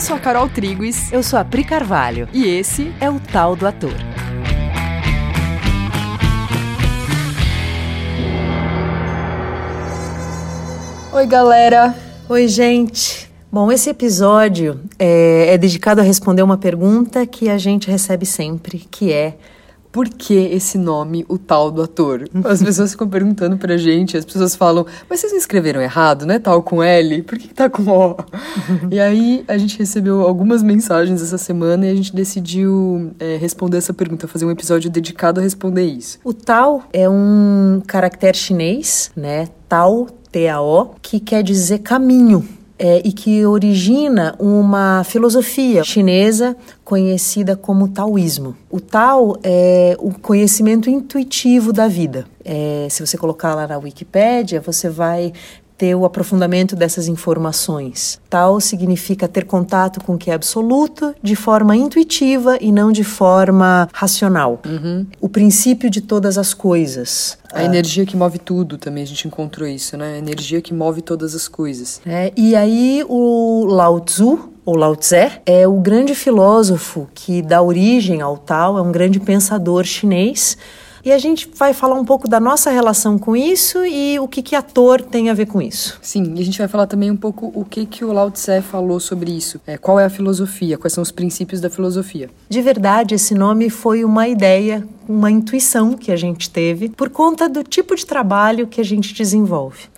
Eu sou a Carol Triguis. Eu sou a Pri Carvalho. E esse é o Tal do Ator. Oi, galera. Oi, gente. Bom, esse episódio é, é dedicado a responder uma pergunta que a gente recebe sempre, que é por que esse nome, o tal do ator? As pessoas ficam perguntando pra gente, as pessoas falam, mas vocês não escreveram errado, né? Tal com L, por que, que tá com O? e aí a gente recebeu algumas mensagens essa semana e a gente decidiu é, responder essa pergunta, fazer um episódio dedicado a responder isso. O tal é um caractere chinês, né? Tao, T-A-O, que quer dizer caminho é, e que origina uma filosofia chinesa conhecida como taoísmo. O Tao é o conhecimento intuitivo da vida. É, se você colocar lá na Wikipédia, você vai ter o aprofundamento dessas informações. Tal significa ter contato com o que é absoluto de forma intuitiva e não de forma racional. Uhum. O princípio de todas as coisas. A ah. energia que move tudo também, a gente encontrou isso, né? A energia que move todas as coisas. É, e aí o Lao Tzu, ou Lao Tse, é o grande filósofo que dá origem ao Tao, é um grande pensador chinês e a gente vai falar um pouco da nossa relação com isso e o que que ator tem a ver com isso. Sim, e a gente vai falar também um pouco o que que o Lao Tse falou sobre isso. É, qual é a filosofia, quais são os princípios da filosofia. De verdade, esse nome foi uma ideia, uma intuição que a gente teve por conta do tipo de trabalho que a gente desenvolve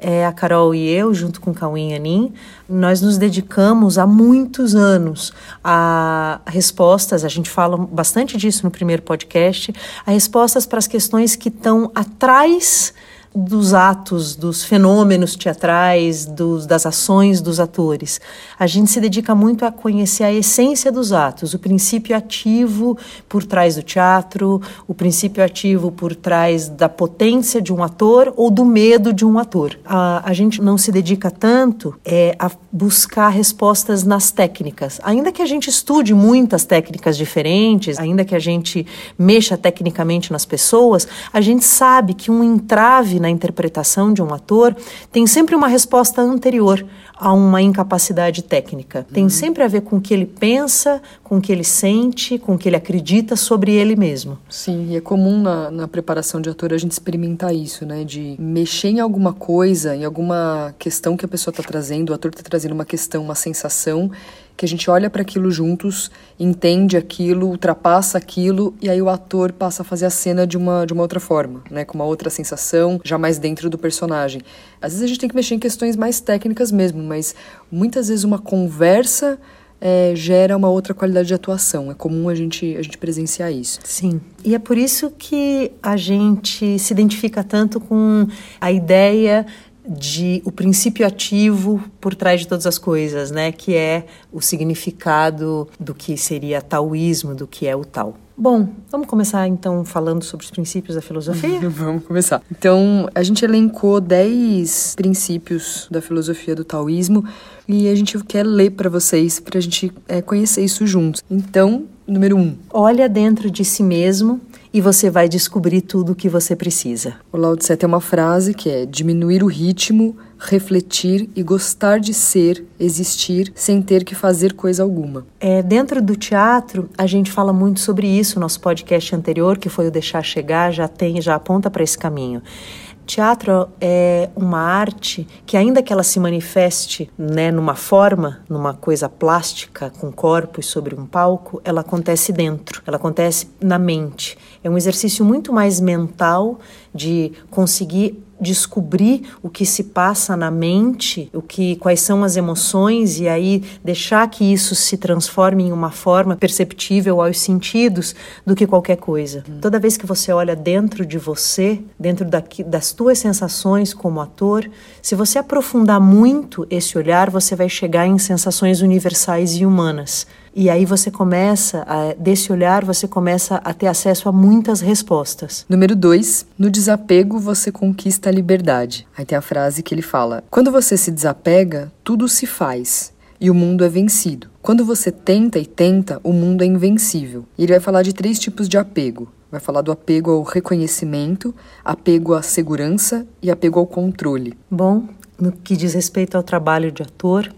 é, a Carol e eu, junto com Cauim e Anin, nós nos dedicamos há muitos anos a respostas, a gente fala bastante disso no primeiro podcast, a respostas para as questões que estão atrás dos atos, dos fenômenos teatrais, dos, das ações dos atores. A gente se dedica muito a conhecer a essência dos atos, o princípio ativo por trás do teatro, o princípio ativo por trás da potência de um ator ou do medo de um ator. A, a gente não se dedica tanto é, a buscar respostas nas técnicas. Ainda que a gente estude muitas técnicas diferentes, ainda que a gente mexa tecnicamente nas pessoas, a gente sabe que um entrave na interpretação de um ator tem sempre uma resposta anterior a uma incapacidade técnica. Tem uhum. sempre a ver com o que ele pensa, com o que ele sente, com o que ele acredita sobre ele mesmo. Sim, e é comum na, na preparação de ator a gente experimentar isso, né? De mexer em alguma coisa, em alguma questão que a pessoa está trazendo, o ator está trazendo uma questão, uma sensação que a gente olha para aquilo juntos, entende aquilo, ultrapassa aquilo e aí o ator passa a fazer a cena de uma, de uma outra forma, né, com uma outra sensação, já mais dentro do personagem. Às vezes a gente tem que mexer em questões mais técnicas mesmo, mas muitas vezes uma conversa é, gera uma outra qualidade de atuação. É comum a gente, a gente presenciar isso. Sim. E é por isso que a gente se identifica tanto com a ideia de o princípio ativo por trás de todas as coisas, né? Que é o significado do que seria taoísmo, do que é o tal. Bom, vamos começar então falando sobre os princípios da filosofia? vamos começar. Então, a gente elencou 10 princípios da filosofia do taoísmo e a gente quer ler para vocês, para a gente é, conhecer isso juntos. Então, número 1. Um. Olha dentro de si mesmo e você vai descobrir tudo o que você precisa. O Lao Tse tem uma frase que é diminuir o ritmo, refletir e gostar de ser, existir, sem ter que fazer coisa alguma. É, dentro do teatro, a gente fala muito sobre isso. Nosso podcast anterior, que foi o Deixar Chegar, já tem, já aponta para esse caminho. Teatro é uma arte que, ainda que ela se manifeste né, numa forma, numa coisa plástica, com corpos sobre um palco, ela acontece dentro, ela acontece na mente. É um exercício muito mais mental de conseguir descobrir o que se passa na mente, o que quais são as emoções e aí deixar que isso se transforme em uma forma perceptível aos sentidos do que qualquer coisa. Hum. Toda vez que você olha dentro de você, dentro daqui, das tuas sensações como ator, se você aprofundar muito esse olhar, você vai chegar em sensações universais e humanas. E aí você começa, a, desse olhar, você começa a ter acesso a muitas respostas. Número dois, no desapego você conquista a liberdade. Aí tem a frase que ele fala: quando você se desapega, tudo se faz e o mundo é vencido. Quando você tenta e tenta, o mundo é invencível. E ele vai falar de três tipos de apego. Vai falar do apego ao reconhecimento, apego à segurança e apego ao controle. Bom, no que diz respeito ao trabalho de ator,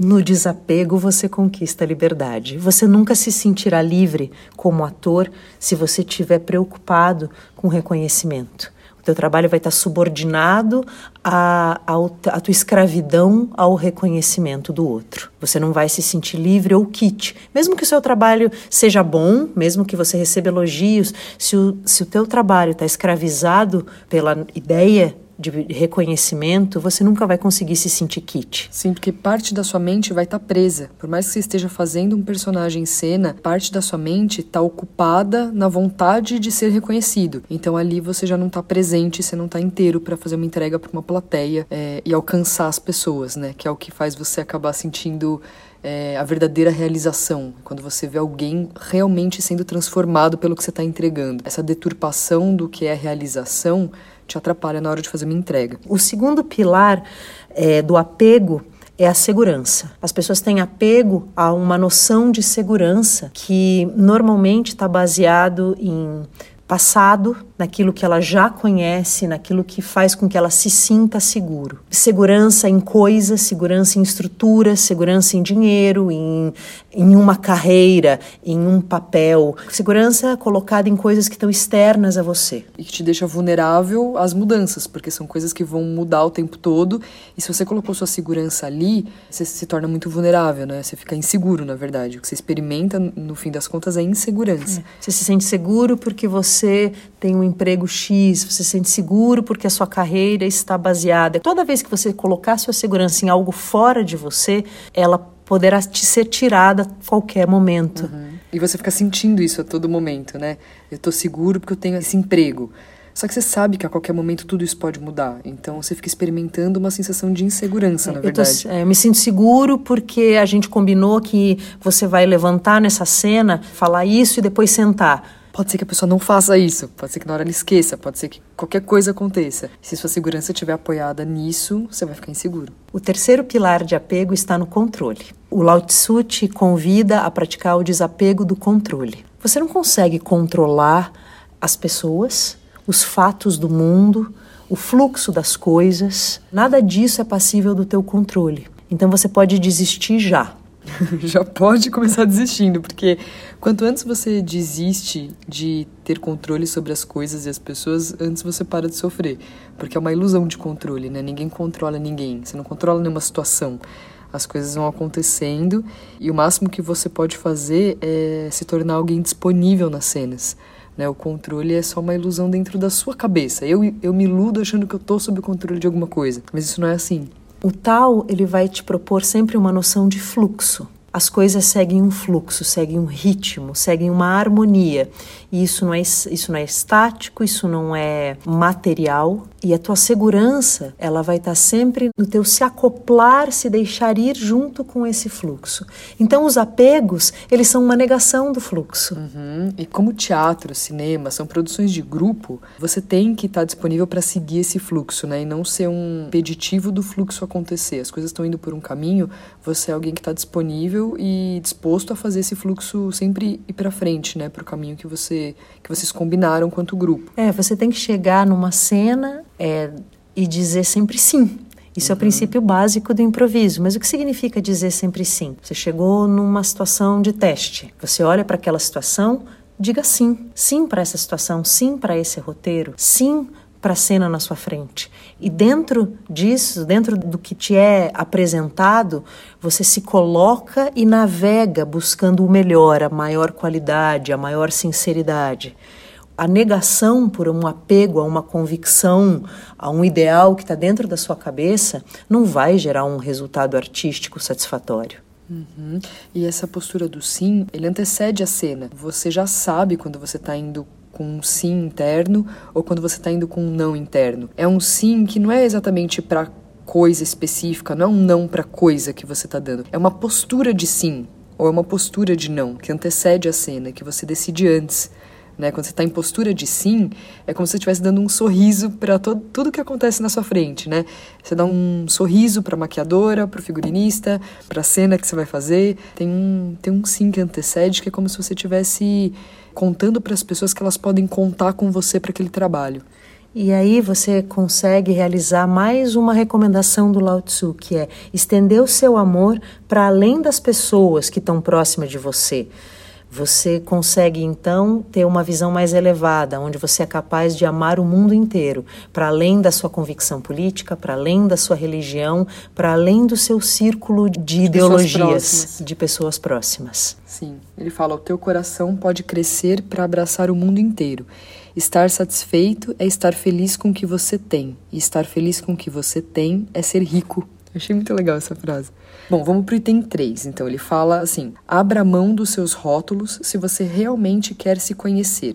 No desapego você conquista a liberdade. Você nunca se sentirá livre como ator se você estiver preocupado com reconhecimento. O teu trabalho vai estar subordinado à, à, tua escravidão ao reconhecimento do outro. Você não vai se sentir livre ou kit. Mesmo que o seu trabalho seja bom, mesmo que você receba elogios, se o, se o teu trabalho está escravizado pela ideia de reconhecimento, você nunca vai conseguir se sentir kit. Sim, porque parte da sua mente vai estar tá presa. Por mais que você esteja fazendo um personagem em cena, parte da sua mente está ocupada na vontade de ser reconhecido. Então ali você já não está presente, você não está inteiro para fazer uma entrega para uma plateia é, e alcançar as pessoas, né? Que é o que faz você acabar sentindo é, a verdadeira realização, quando você vê alguém realmente sendo transformado pelo que você está entregando. Essa deturpação do que é realização te atrapalha na hora de fazer uma entrega. O segundo pilar é, do apego é a segurança. As pessoas têm apego a uma noção de segurança que normalmente está baseado em passado, naquilo que ela já conhece, naquilo que faz com que ela se sinta seguro. Segurança em coisas, segurança em estruturas, segurança em dinheiro, em, em uma carreira, em um papel. Segurança colocada em coisas que estão externas a você. E que te deixa vulnerável às mudanças, porque são coisas que vão mudar o tempo todo. E se você colocou sua segurança ali, você se torna muito vulnerável, né? Você fica inseguro, na verdade. O que você experimenta, no fim das contas, é insegurança. É. Você se sente seguro porque você você tem um emprego X, você se sente seguro porque a sua carreira está baseada. Toda vez que você colocar sua segurança em algo fora de você, ela poderá te ser tirada a qualquer momento. Uhum. E você fica sentindo isso a todo momento, né? Eu estou seguro porque eu tenho esse emprego. Só que você sabe que a qualquer momento tudo isso pode mudar. Então você fica experimentando uma sensação de insegurança, na verdade. Eu, tô, é, eu me sinto seguro porque a gente combinou que você vai levantar nessa cena, falar isso e depois sentar. Pode ser que a pessoa não faça isso, pode ser que na hora ela esqueça, pode ser que qualquer coisa aconteça. Se sua segurança estiver apoiada nisso, você vai ficar inseguro. O terceiro pilar de apego está no controle. O Lao Tzu te convida a praticar o desapego do controle. Você não consegue controlar as pessoas, os fatos do mundo, o fluxo das coisas. Nada disso é passível do teu controle. Então você pode desistir já. já pode começar desistindo, porque quanto antes você desiste de ter controle sobre as coisas e as pessoas, antes você para de sofrer. Porque é uma ilusão de controle, né? Ninguém controla ninguém, você não controla nenhuma situação. As coisas vão acontecendo e o máximo que você pode fazer é se tornar alguém disponível nas cenas. Né? O controle é só uma ilusão dentro da sua cabeça. Eu, eu me iludo achando que eu estou sob o controle de alguma coisa, mas isso não é assim. O tal, ele vai te propor sempre uma noção de fluxo. As coisas seguem um fluxo, seguem um ritmo, seguem uma harmonia. E isso não é, isso não é estático, isso não é material. E a tua segurança, ela vai estar sempre no teu se acoplar, se deixar ir junto com esse fluxo. Então, os apegos, eles são uma negação do fluxo. Uhum. E como teatro, cinema, são produções de grupo, você tem que estar disponível para seguir esse fluxo, né? E não ser um impeditivo do fluxo acontecer. As coisas estão indo por um caminho, você é alguém que está disponível e disposto a fazer esse fluxo sempre ir para frente, né? Para o caminho que você que vocês combinaram quanto grupo. É, você tem que chegar numa cena é, e dizer sempre sim. Isso uhum. é o uhum. princípio básico do improviso. Mas o que significa dizer sempre sim? Você chegou numa situação de teste. Você olha para aquela situação, diga sim. Sim para essa situação, sim para esse roteiro, sim para a cena na sua frente. E dentro disso, dentro do que te é apresentado, você se coloca e navega buscando o melhor, a maior qualidade, a maior sinceridade. A negação por um apego a uma convicção, a um ideal que está dentro da sua cabeça, não vai gerar um resultado artístico satisfatório. Uhum. E essa postura do sim, ele antecede a cena. Você já sabe quando você está indo com um sim interno ou quando você está indo com um não interno. É um sim que não é exatamente para coisa específica, não é um não para coisa que você está dando. É uma postura de sim ou é uma postura de não que antecede a cena, que você decide antes. Né? Quando você está em postura de sim, é como se você estivesse dando um sorriso para tudo que acontece na sua frente, né? Você dá um sorriso para a maquiadora, para o figurinista, para a cena que você vai fazer. Tem um, tem um sim que antecede, que é como se você estivesse contando para as pessoas que elas podem contar com você para aquele trabalho. E aí você consegue realizar mais uma recomendação do Lao Tzu, que é estender o seu amor para além das pessoas que estão próximas de você. Você consegue então ter uma visão mais elevada, onde você é capaz de amar o mundo inteiro, para além da sua convicção política, para além da sua religião, para além do seu círculo de, de ideologias, pessoas de pessoas próximas. Sim, ele fala: o teu coração pode crescer para abraçar o mundo inteiro. Estar satisfeito é estar feliz com o que você tem, e estar feliz com o que você tem é ser rico. Achei muito legal essa frase. Bom, vamos para o item 3. Então, ele fala assim: abra mão dos seus rótulos se você realmente quer se conhecer.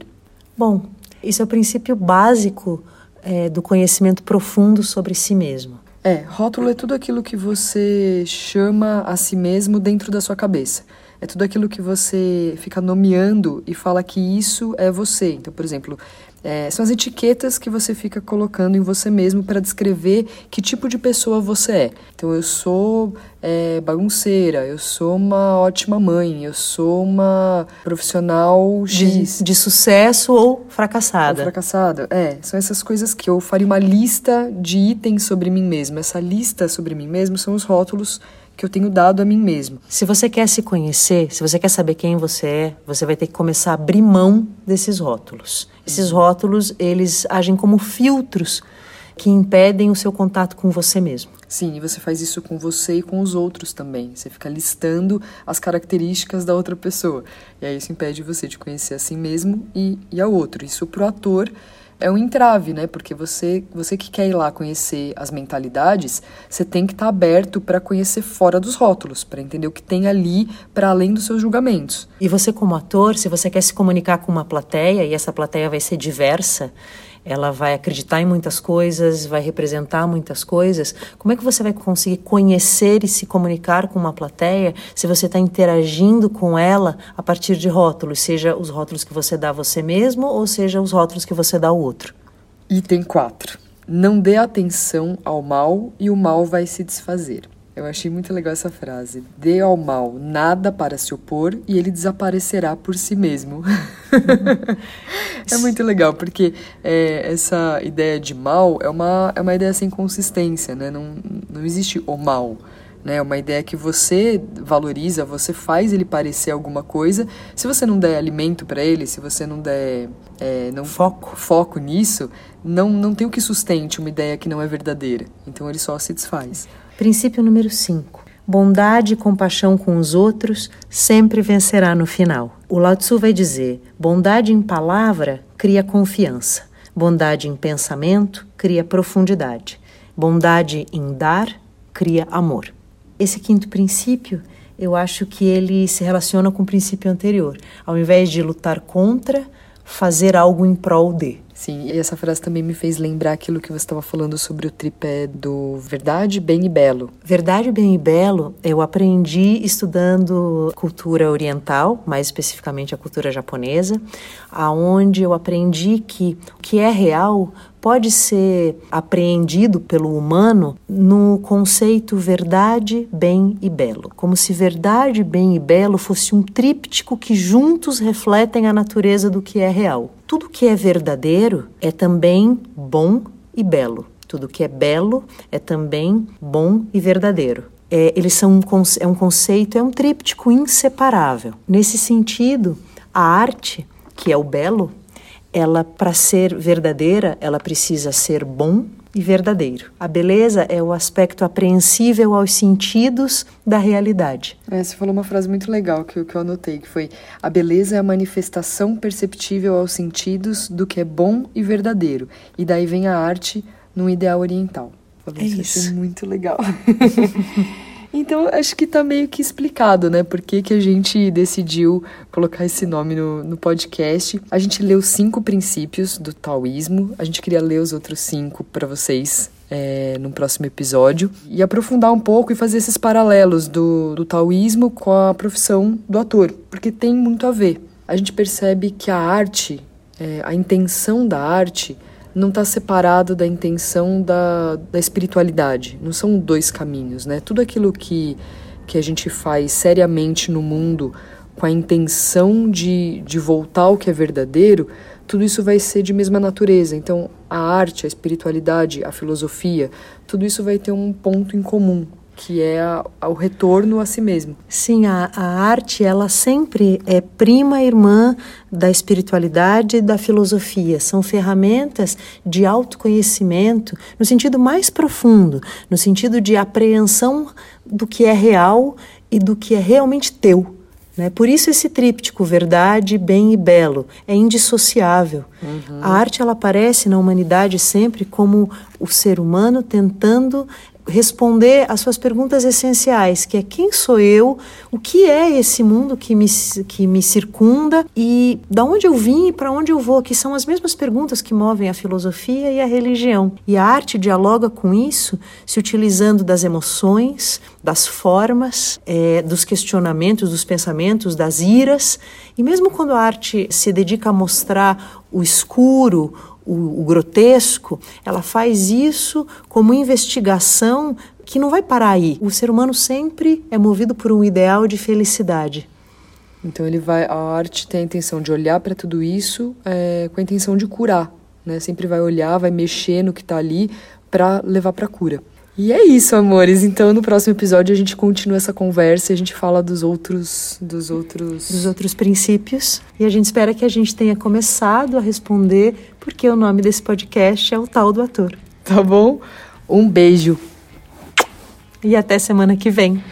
Bom, isso é o princípio básico é, do conhecimento profundo sobre si mesmo. É, rótulo é tudo aquilo que você chama a si mesmo dentro da sua cabeça. É tudo aquilo que você fica nomeando e fala que isso é você. Então, por exemplo, é, são as etiquetas que você fica colocando em você mesmo para descrever que tipo de pessoa você é. Então, eu sou é, bagunceira, eu sou uma ótima mãe, eu sou uma profissional X. De, de sucesso ou fracassada. Ou fracassada, é. São essas coisas que eu faria uma lista de itens sobre mim mesmo. Essa lista sobre mim mesmo são os rótulos que eu tenho dado a mim mesmo. Se você quer se conhecer, se você quer saber quem você é, você vai ter que começar a abrir mão desses rótulos. Esses rótulos, eles agem como filtros que impedem o seu contato com você mesmo. Sim, e você faz isso com você e com os outros também. Você fica listando as características da outra pessoa. E aí isso impede você de conhecer a si mesmo e, e ao outro. Isso pro ator é um entrave, né? Porque você, você que quer ir lá conhecer as mentalidades, você tem que estar tá aberto para conhecer fora dos rótulos, para entender o que tem ali para além dos seus julgamentos. E você como ator, se você quer se comunicar com uma plateia e essa plateia vai ser diversa, ela vai acreditar em muitas coisas, vai representar muitas coisas. Como é que você vai conseguir conhecer e se comunicar com uma plateia se você está interagindo com ela a partir de rótulos, seja os rótulos que você dá a você mesmo ou seja os rótulos que você dá ao outro? Item 4. Não dê atenção ao mal e o mal vai se desfazer. Eu achei muito legal essa frase. Dê ao mal nada para se opor e ele desaparecerá por si mesmo. é muito legal, porque é, essa ideia de mal é uma, é uma ideia sem consistência, né? Não, não existe o mal. Né? É uma ideia que você valoriza, você faz ele parecer alguma coisa. Se você não der alimento para ele, se você não der é, não foco. foco nisso, não, não tem o que sustente uma ideia que não é verdadeira. Então ele só se desfaz. Princípio número 5. Bondade e compaixão com os outros sempre vencerá no final. O Lao Tzu vai dizer: bondade em palavra cria confiança, bondade em pensamento cria profundidade, bondade em dar cria amor. Esse quinto princípio, eu acho que ele se relaciona com o princípio anterior. Ao invés de lutar contra, fazer algo em prol de. Sim, e essa frase também me fez lembrar aquilo que você estava falando sobre o tripé do verdade, bem e belo. Verdade, bem e belo, eu aprendi estudando cultura oriental, mais especificamente a cultura japonesa, aonde eu aprendi que o que é real pode ser apreendido pelo humano no conceito verdade, bem e belo, como se verdade, bem e belo fosse um tríptico que juntos refletem a natureza do que é real. Tudo que é verdadeiro é também bom e belo. Tudo que é belo é também bom e verdadeiro. É, eles são um, é um conceito, é um tríptico inseparável. Nesse sentido, a arte, que é o belo, ela para ser verdadeira, ela precisa ser bom e verdadeiro. A beleza é o aspecto apreensível aos sentidos da realidade. É, você falou uma frase muito legal que, que eu anotei, que foi a beleza é a manifestação perceptível aos sentidos do que é bom e verdadeiro. E daí vem a arte num ideal oriental. Falei, é isso. Achei muito legal. Então, acho que tá meio que explicado, né? Por que, que a gente decidiu colocar esse nome no, no podcast. A gente leu cinco princípios do taoísmo. A gente queria ler os outros cinco para vocês é, no próximo episódio e aprofundar um pouco e fazer esses paralelos do, do taoísmo com a profissão do ator, porque tem muito a ver. A gente percebe que a arte, é, a intenção da arte, não está separado da intenção da, da espiritualidade. Não são dois caminhos, né? Tudo aquilo que, que a gente faz seriamente no mundo com a intenção de, de voltar ao que é verdadeiro, tudo isso vai ser de mesma natureza. Então, a arte, a espiritualidade, a filosofia, tudo isso vai ter um ponto em comum, que é a, a, o retorno a si mesmo. Sim, a, a arte ela sempre é prima irmã da espiritualidade e da filosofia. São ferramentas de autoconhecimento no sentido mais profundo, no sentido de apreensão do que é real e do que é realmente teu. Né? Por isso esse tríptico verdade, bem e belo é indissociável. Uhum. A arte ela aparece na humanidade sempre como o ser humano tentando responder às suas perguntas essenciais, que é quem sou eu, o que é esse mundo que me, que me circunda e da onde eu vim e para onde eu vou, que são as mesmas perguntas que movem a filosofia e a religião. E a arte dialoga com isso, se utilizando das emoções, das formas, é, dos questionamentos, dos pensamentos, das iras. E mesmo quando a arte se dedica a mostrar o escuro, o, o grotesco, ela faz isso como investigação que não vai parar aí. O ser humano sempre é movido por um ideal de felicidade. Então ele vai, a arte tem a intenção de olhar para tudo isso é, com a intenção de curar, né? Sempre vai olhar, vai mexer no que está ali para levar para cura. E é isso, amores. Então, no próximo episódio a gente continua essa conversa e a gente fala dos outros, dos outros, dos outros princípios. E a gente espera que a gente tenha começado a responder porque o nome desse podcast é o tal do ator. Tá bom? Um beijo. E até semana que vem.